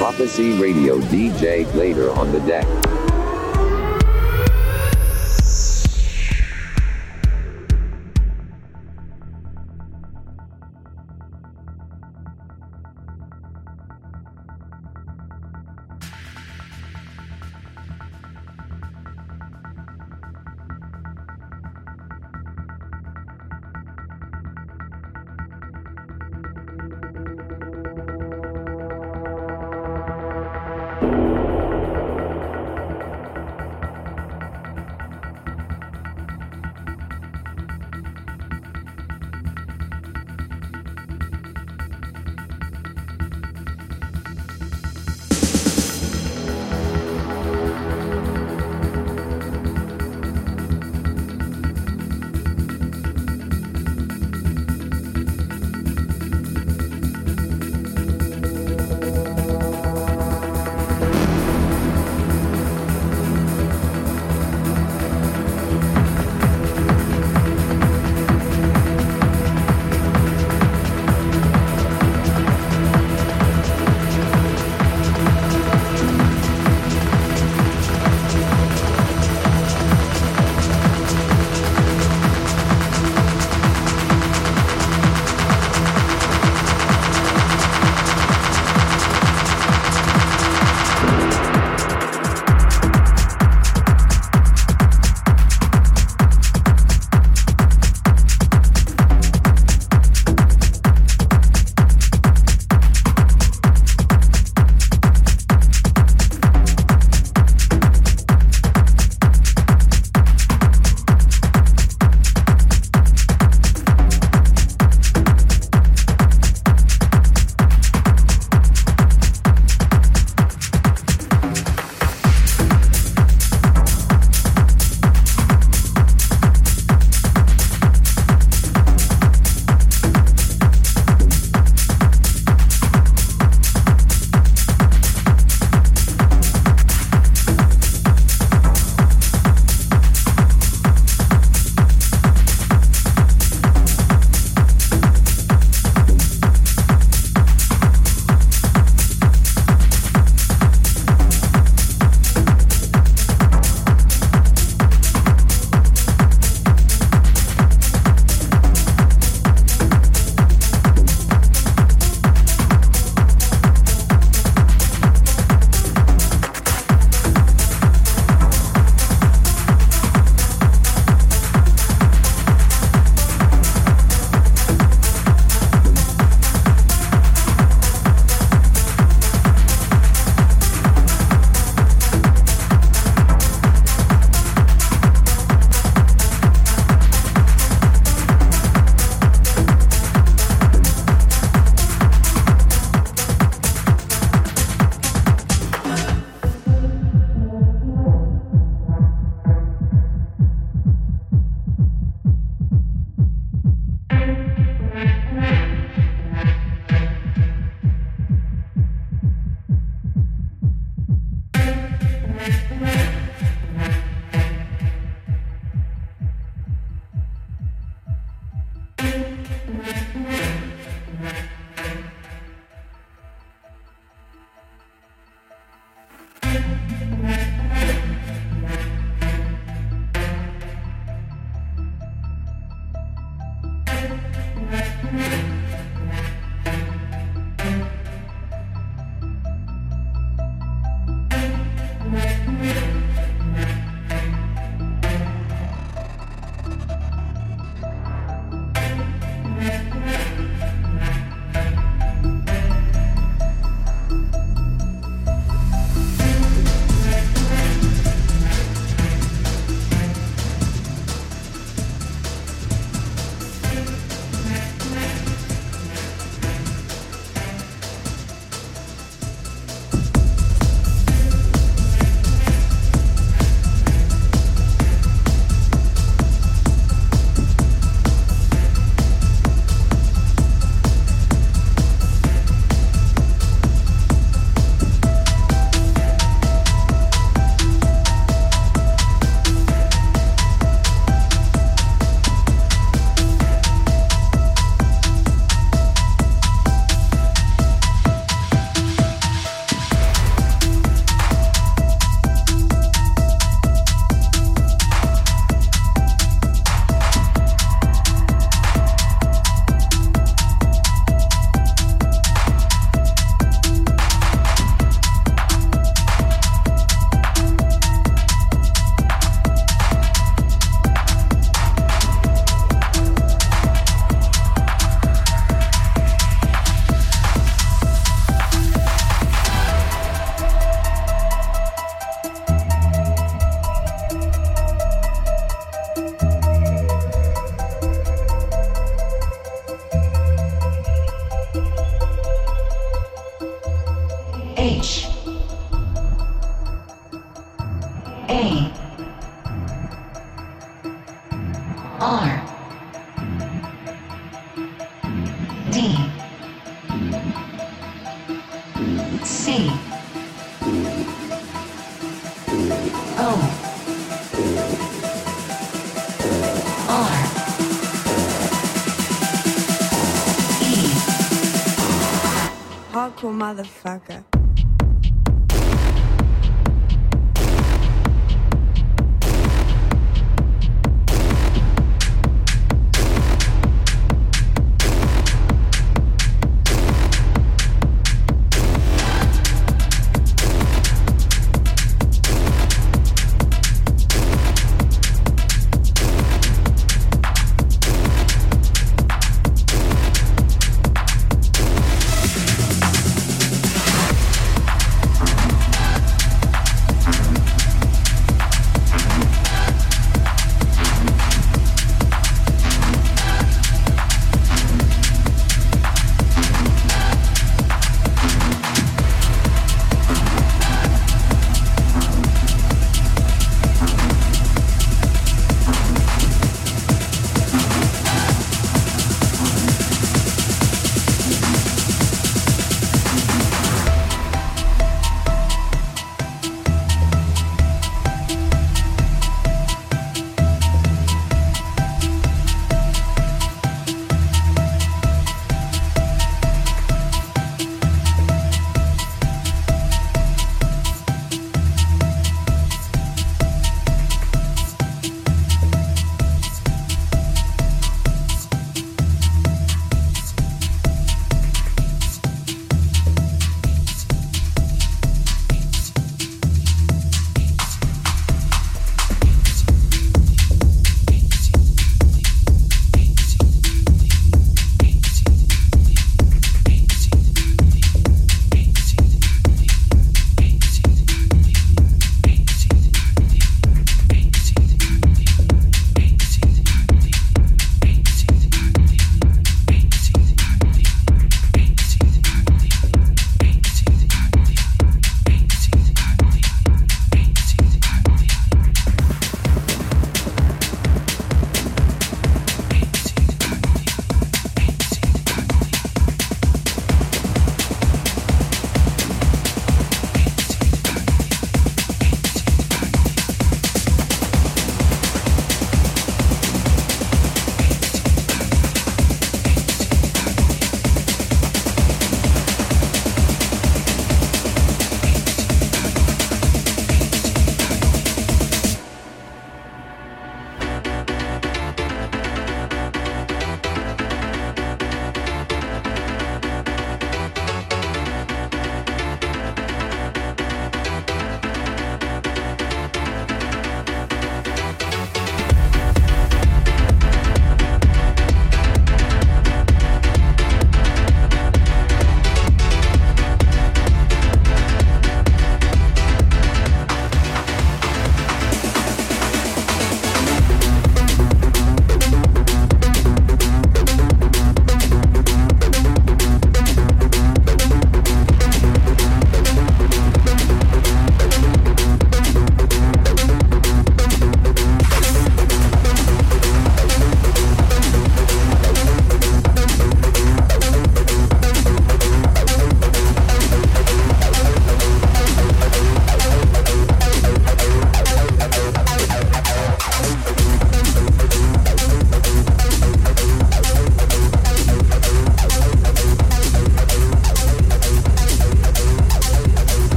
Prophecy Radio DJ later on the deck. Motherfucker.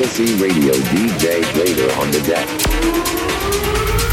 Prophecy Radio DJ Later on the deck.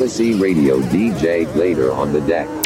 Prophecy Radio DJ later on the deck.